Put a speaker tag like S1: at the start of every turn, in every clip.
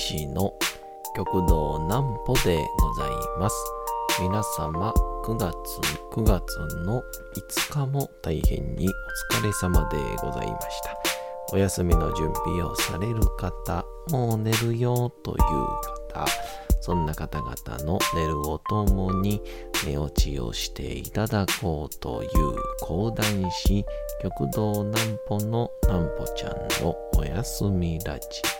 S1: 談師の極道南歩でございます。皆様、9月、9月の5日も大変にお疲れ様でございました。お休みの準備をされる方、もう寝るよという方、そんな方々の寝るをともに寝落ちをしていただこうという講談師、極道南歩の南歩ちゃんのおやすみラジオ。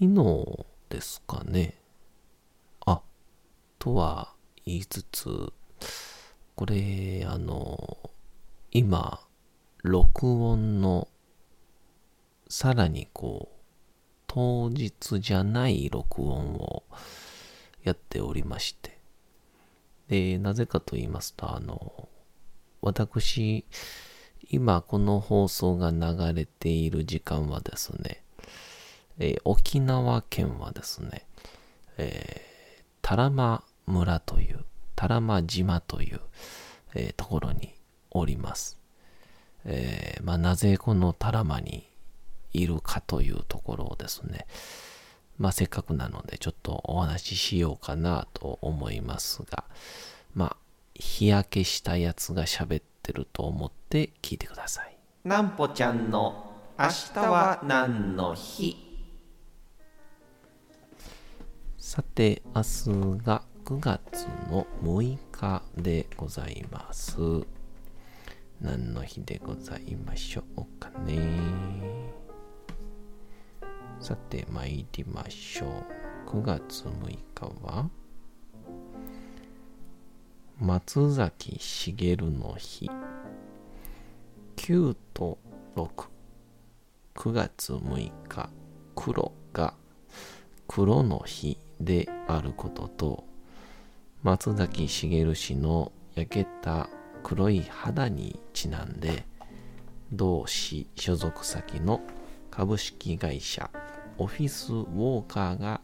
S1: 昨日ですかね。あ、とは言いつつ、これ、あの、今、録音の、さらにこう、当日じゃない録音をやっておりまして。で、なぜかと言いますと、あの、私、今この放送が流れている時間はですね、えー沖縄県はですね、えー、多良間村という、多良間島という、えーところにおります。えーまあ、なぜこの多良間にいるかというところをですね、まあ、せっかくなのでちょっとお話ししようかなと思いますが、まあ、日焼けしたやつが喋ってると思って聞いてください。
S2: なんぽちゃんの明日は何の日？
S1: さて、明日が9月の6日でございます。何の日でございましょうかね。さて、参りましょう。9月6日は、松崎しげるの日。9と6。9月6日、黒が黒の日であることと、松崎しげる氏の焼けた黒い肌にちなんで、同氏所属先の株式会社オフィスウォーカーが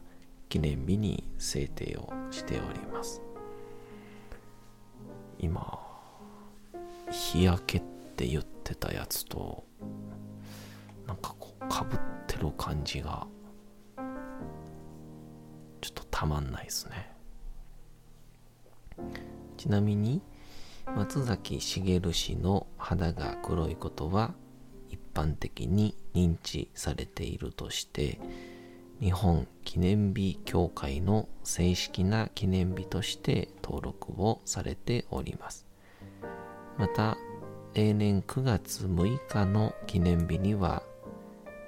S1: 記念日に制定をしております。今、日焼けって言ってたやつと、なんかこう、かぶってる感じが、たまんないですね。ちなみに、松崎しげる氏の肌が黒いことは一般的に認知されているとして、日本記念日協会の正式な記念日として登録をされております。また、例年9月6日の記念日には、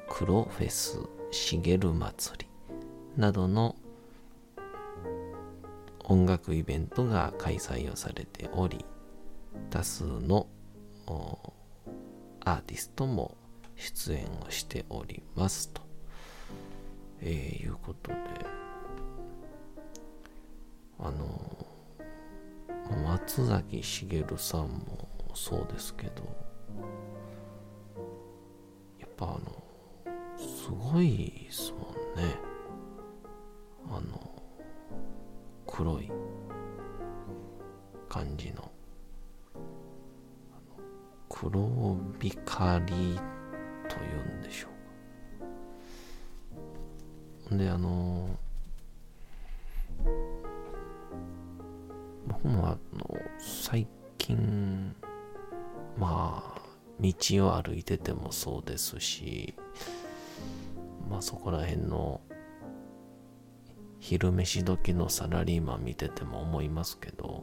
S1: 黒フェスしげる祭りなどの音楽イベントが開催をされており、多数のアーティストも出演をしておりますと、えーいうことで、あの、松崎しげるさんもそうですけど、やっぱあの、すごいですもんね。あの、黒い感じの黒光りというんでしょうか。であの僕もあの最近まあ道を歩いててもそうですしまあそこら辺の昼飯時のサラリーマン見てても思いますけど、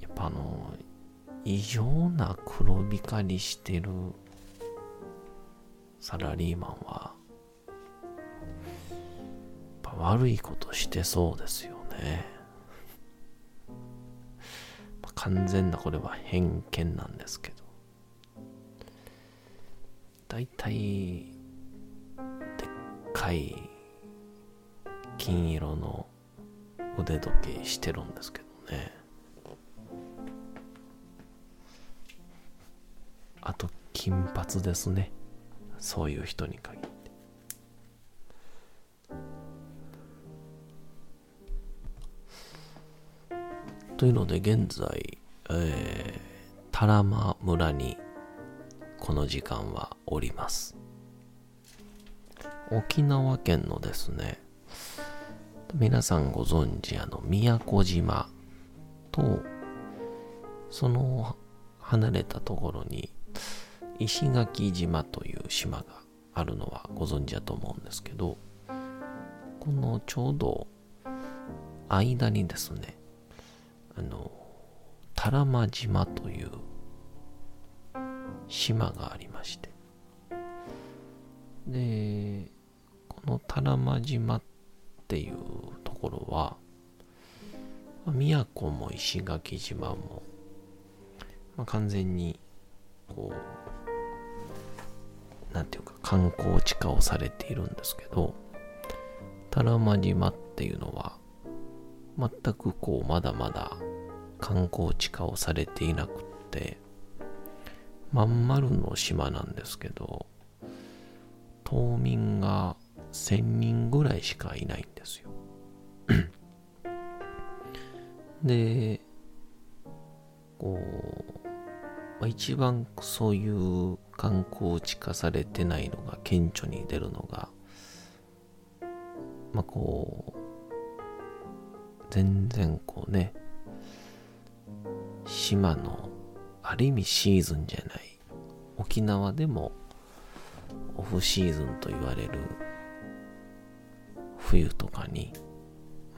S1: やっぱあの、異常な黒光りしてるサラリーマンは、悪いことしてそうですよね。完全なこれは偏見なんですけど。大体、っかい金色の腕時計してるんですけどね。あと、金髪ですね。そういう人に限って。というので、現在、えー、タラマ村にこの時間はおります。沖縄県のですね、皆さんご存知、あの、宮古島と、その離れたところに、石垣島という島があるのはご存知だと思うんですけど、このちょうど間にですね、あの、多良間島という島がありまして、で、の多良間島っていうところは、宮古も石垣島も、まあ、完全にこうなんていうか観光地化をされているんですけど多良間島っていうのは全くこうまだまだ観光地化をされていなくってまん丸の島なんですけど島民が1000人ぐらいしかいないんですよ。でこう、まあ、一番そういう観光地化されてないのが顕著に出るのがまあこう全然こうね島のある意味シーズンじゃない沖縄でもオフシーズンと言われる冬とかに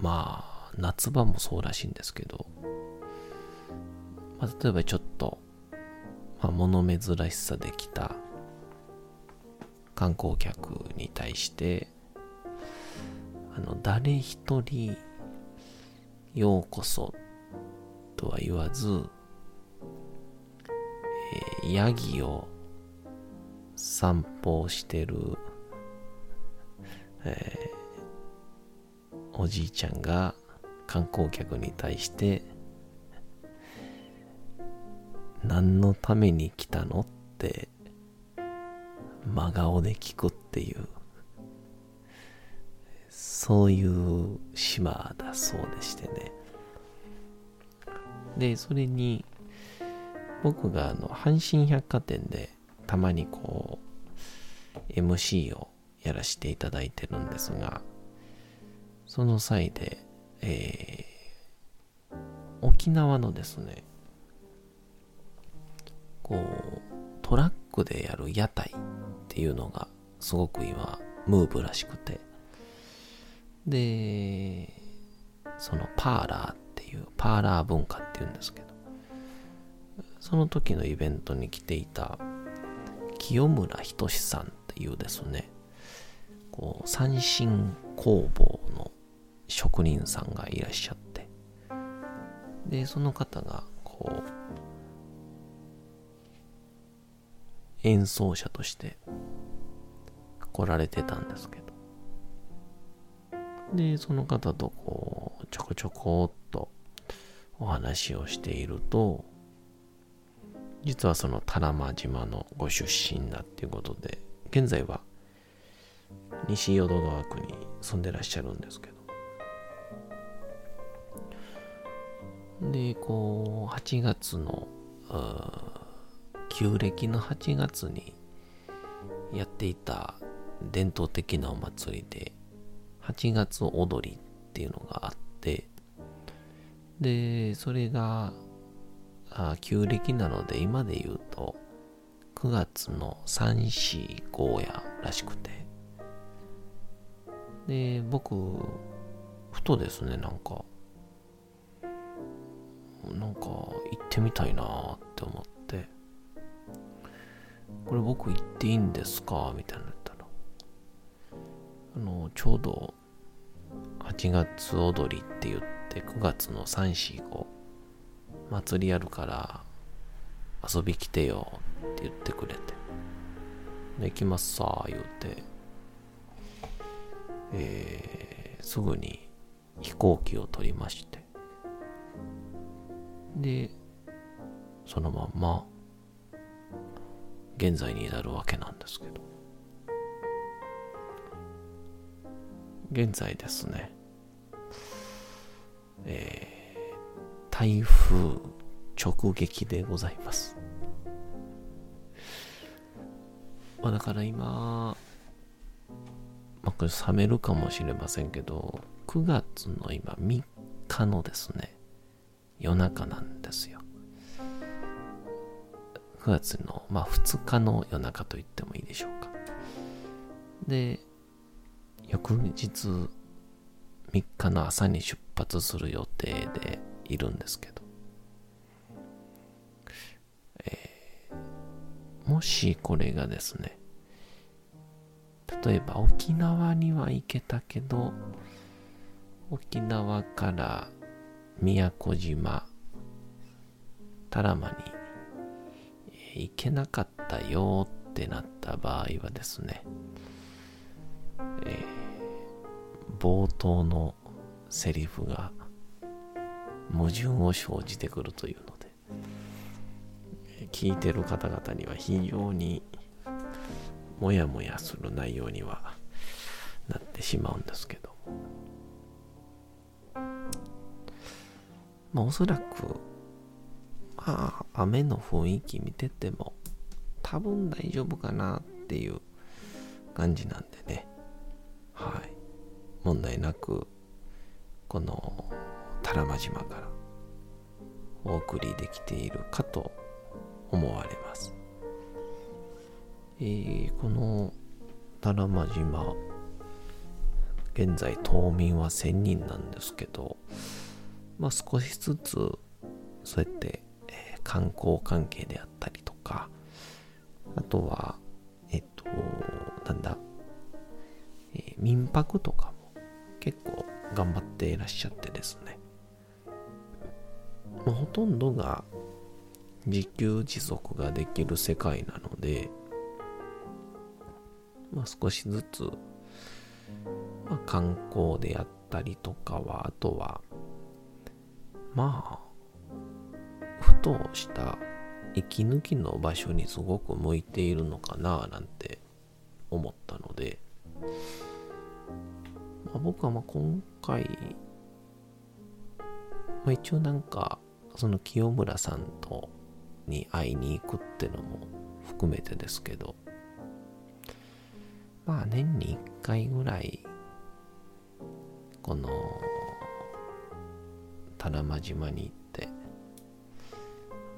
S1: まあ夏場もそうらしいんですけど、まあ、例えばちょっと、まあ、物珍しさで来た観光客に対してあの誰一人ようこそとは言わず、えー、ヤギを散歩してる、えー、おじいちゃんが観光客に対して何のために来たの？って真顔で聞くっていうそういう島だそうでしてね。で、それに、僕があの、阪神百貨店でたまにこう、MC をやらせていただいてるんですが、その際で、えー、沖縄のですね、こう、トラックでやる屋台っていうのがすごく今、ムーブらしくて、で、そのパーラーっていうパーラー文化っていうんですけどその時のイベントに来ていた清村仁さんっていうですねこう三振工房職人さんがいらっしゃって。でその方がこう演奏者として来られてたんですけど。でその方とこうちょこちょこっとお話をしていると実はその多良間島のご出身だっていうことで現在は西淀川区に住んでらっしゃるんですけどでこう8月の旧暦の8月にやっていた伝統的なお祭りで8月踊りっていうのがあってで、それが、あ旧暦なので今で言うと9月の3、4、5やらしくて、で、僕、ふとですね、なんか、なんか行ってみたいなって思って、これ僕行っていいんですか？みたいになったら、あの、ちょうど8月踊りって言って9月の3、4、5祭りやるから遊び来てよって言ってくれて、で行きますさ、言うて、えー、すぐに飛行機を取りまして、で、そのまんま、現在に至るわけなんですけど。現在ですね、えー、台風直撃でございます。まあだから今、まあこれ冷めるかもしれませんけど、9月の今3日のですね、夜中なんですよ。9月の、まあ2日の夜中と言ってもいいでしょうか。で、翌日3日の朝に出発する予定でいるんですけど、えーもしこれがですね、例えば沖縄には行けたけど、沖縄から宮古島、多良間に行けなかったよってなった場合はですね、えー冒頭のセリフが矛盾を生じてくるというので、聞いてる方々には非常にもやもやする内容にはなってしまうんですけど、まあおそらく、まあ雨の雰囲気見てても多分大丈夫かなっていう感じなんでね、はい。問題なく、この多良間島からお送りできているかと思われます。えーこの多良間島、現在島民は1000人なんですけど、まあ少しずつそうやって、えー観光関係であったりとか、あとは、えっと、なんだ、えー民泊とかも結構頑張っていらっしゃってですね。まあほとんどが自給自足ができる世界なので、まあ少しずつ、まあ観光であったりとかは、あとは、まあ、ふとした息抜きの場所にすごく向いているのかななんて思ったので、まあ、僕はまあ今回、まあ、一応なんかその清村さんとに会いに行くってのも含めてですけどまあ年に1回ぐらいこの多良間島に行って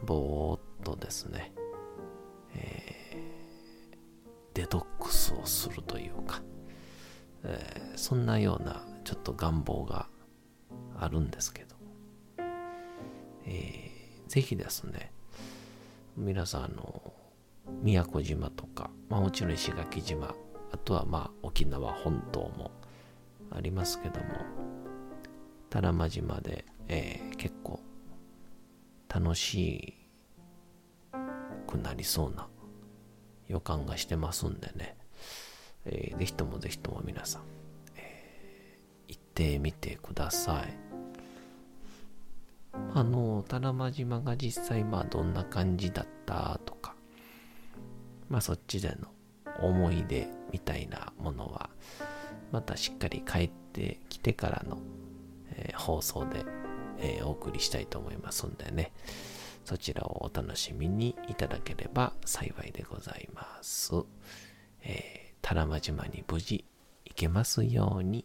S1: ぼーっとですね、えーデトックスをするというか、えーそんなようなちょっと願望があるんですけど、えーぜひですね皆さんあの宮古島とか、まあ、もちろん石垣島あとはまあ沖縄本島もありますけども多良間島で、えー結構楽しくなりそうな予感がしてますんでね、えーぜひともぜひとも皆さん、えー行ってみてください。あの、多良間島が実際まあどんな感じだったとか、まあそっちでの思い出みたいなものは、またしっかり帰ってきてからの、えー放送で、えーお送りしたいと思いますんでね、そちらをお楽しみにいただければ幸いでございます。えー、多良間島に無事行けますように。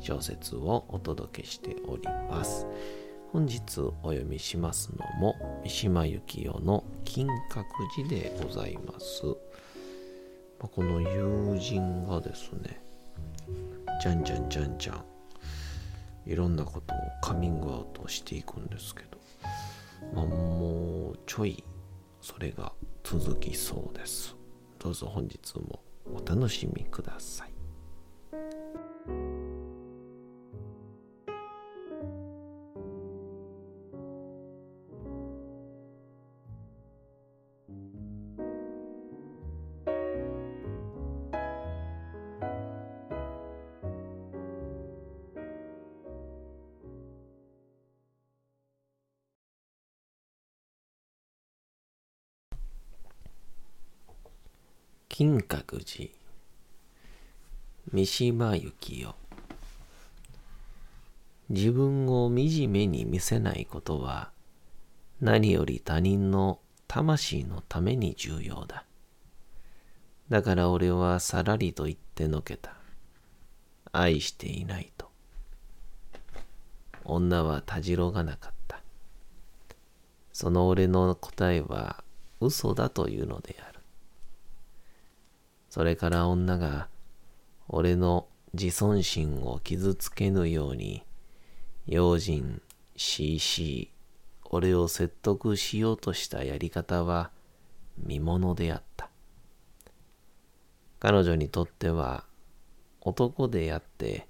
S1: 小説をお届けしております。本日お読みしますのも三島由紀夫の金閣寺でございます。この友人がですね、じゃんじゃんじゃんじゃん、いろんなことをカミングアウトしていくんですけど、まあ、もうちょいそれが続きそうです。どうぞ本日もお楽しみください。金閣寺三島由紀夫自分を惨めに見せないことは何より他人の魂のために重要だ。だから俺はさらりと言ってのけた。愛していないと。女はたじろがなかった。その俺の答えは嘘だというのである。それから女が俺の自尊心を傷つけぬように用心しいしい俺を説得しようとしたやり方は見ものであった。彼女にとっては男であって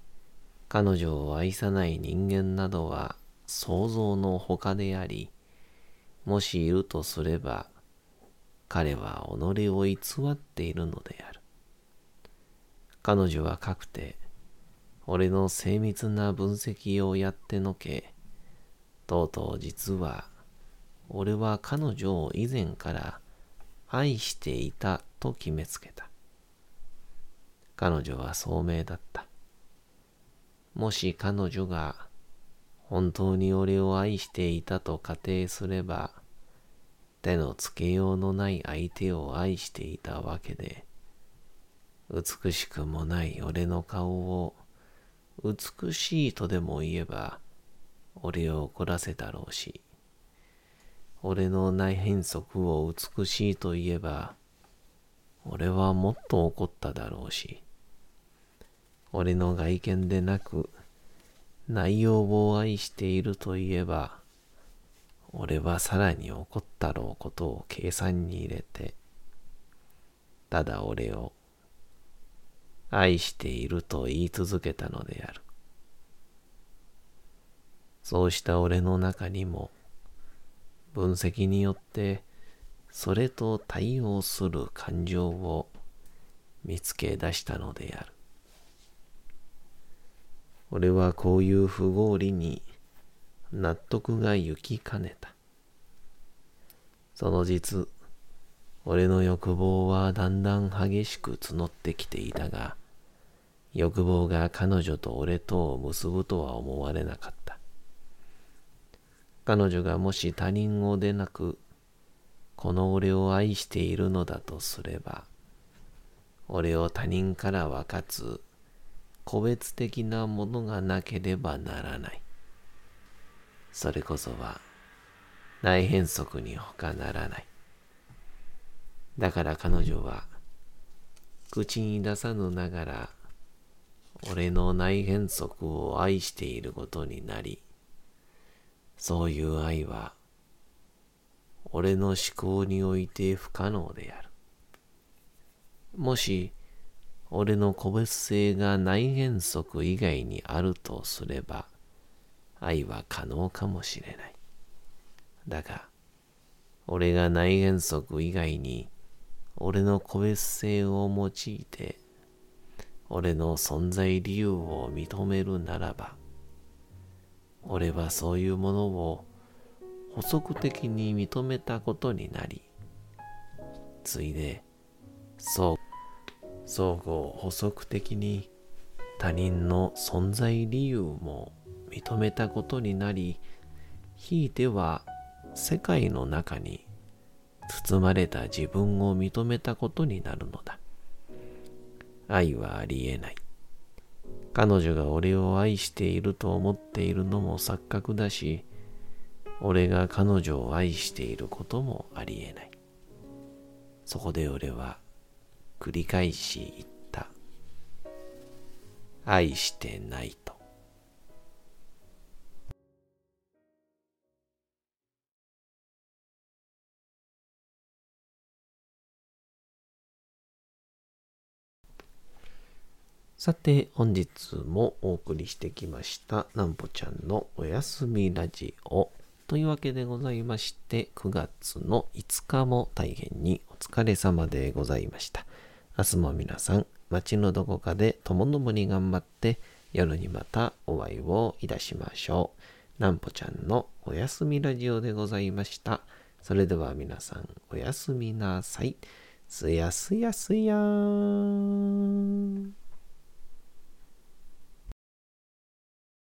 S1: 彼女を愛さない人間などは想像の他であり、もしいるとすれば彼は己を偽っているのである。彼女はかくて、俺の精密な分析をやってのけ、とうとう実は、俺は彼女を以前から愛していたと決めつけた。彼女は聡明だった。もし彼女が本当に俺を愛していたと仮定すれば、手のつけようのない相手を愛していたわけで、美しくもない俺の顔を美しいとでも言えば、俺を怒らせたろうし、俺の内変則を美しいと言えば、俺はもっと怒っただろうし、俺の外見でなく、内容を愛していると言えば、俺はさらに怒ったろうことを計算に入れて、ただ俺を愛していると言い続けたのである。そうした俺の中にも、分析によってそれと対応する感情を見つけ出したのである。俺はこういう不合理に納得が行きかねた。その実、俺の欲望はだんだん激しく募ってきていたが、欲望が彼女と俺とを結ぶとは思われなかった。彼女がもし他人をでなく、この俺を愛しているのだとすれば、俺を他人から分かつ個別的なものがなければならない。それこそは内変則に他ならない。だから彼女は口に出さぬながら俺の内変則を愛していることになり、そういう愛は俺の思考において不可能である。もし俺の個別性が内変則以外にあるとすれば、愛は可能かもしれない。だが、俺が内変則以外に俺の個別性を用いて俺の存在理由を認めるならば、俺はそういうものを補足的に認めたことになり、ついで、相互補足的に他人の存在理由も認めたことになり、ひいては世界の中に包まれた自分を認めたことになるのだ。愛はありえない。彼女が俺を愛していると思っているのも錯覚だし、俺が彼女を愛していることもありえない。そこで俺は繰り返し言った。愛してないと。さて、本日もお送りしてきました、なんぽちゃんのおやすみラジオ。というわけでございまして、9月の5日も大変にお疲れ様でございました。明日も皆さん、街のどこかでともどもに頑張って、夜にまたお会いをいたしましょう。なんぽちゃんのおやすみラジオでございました。それでは皆さん、おやすみなさい。すやすやすやーん。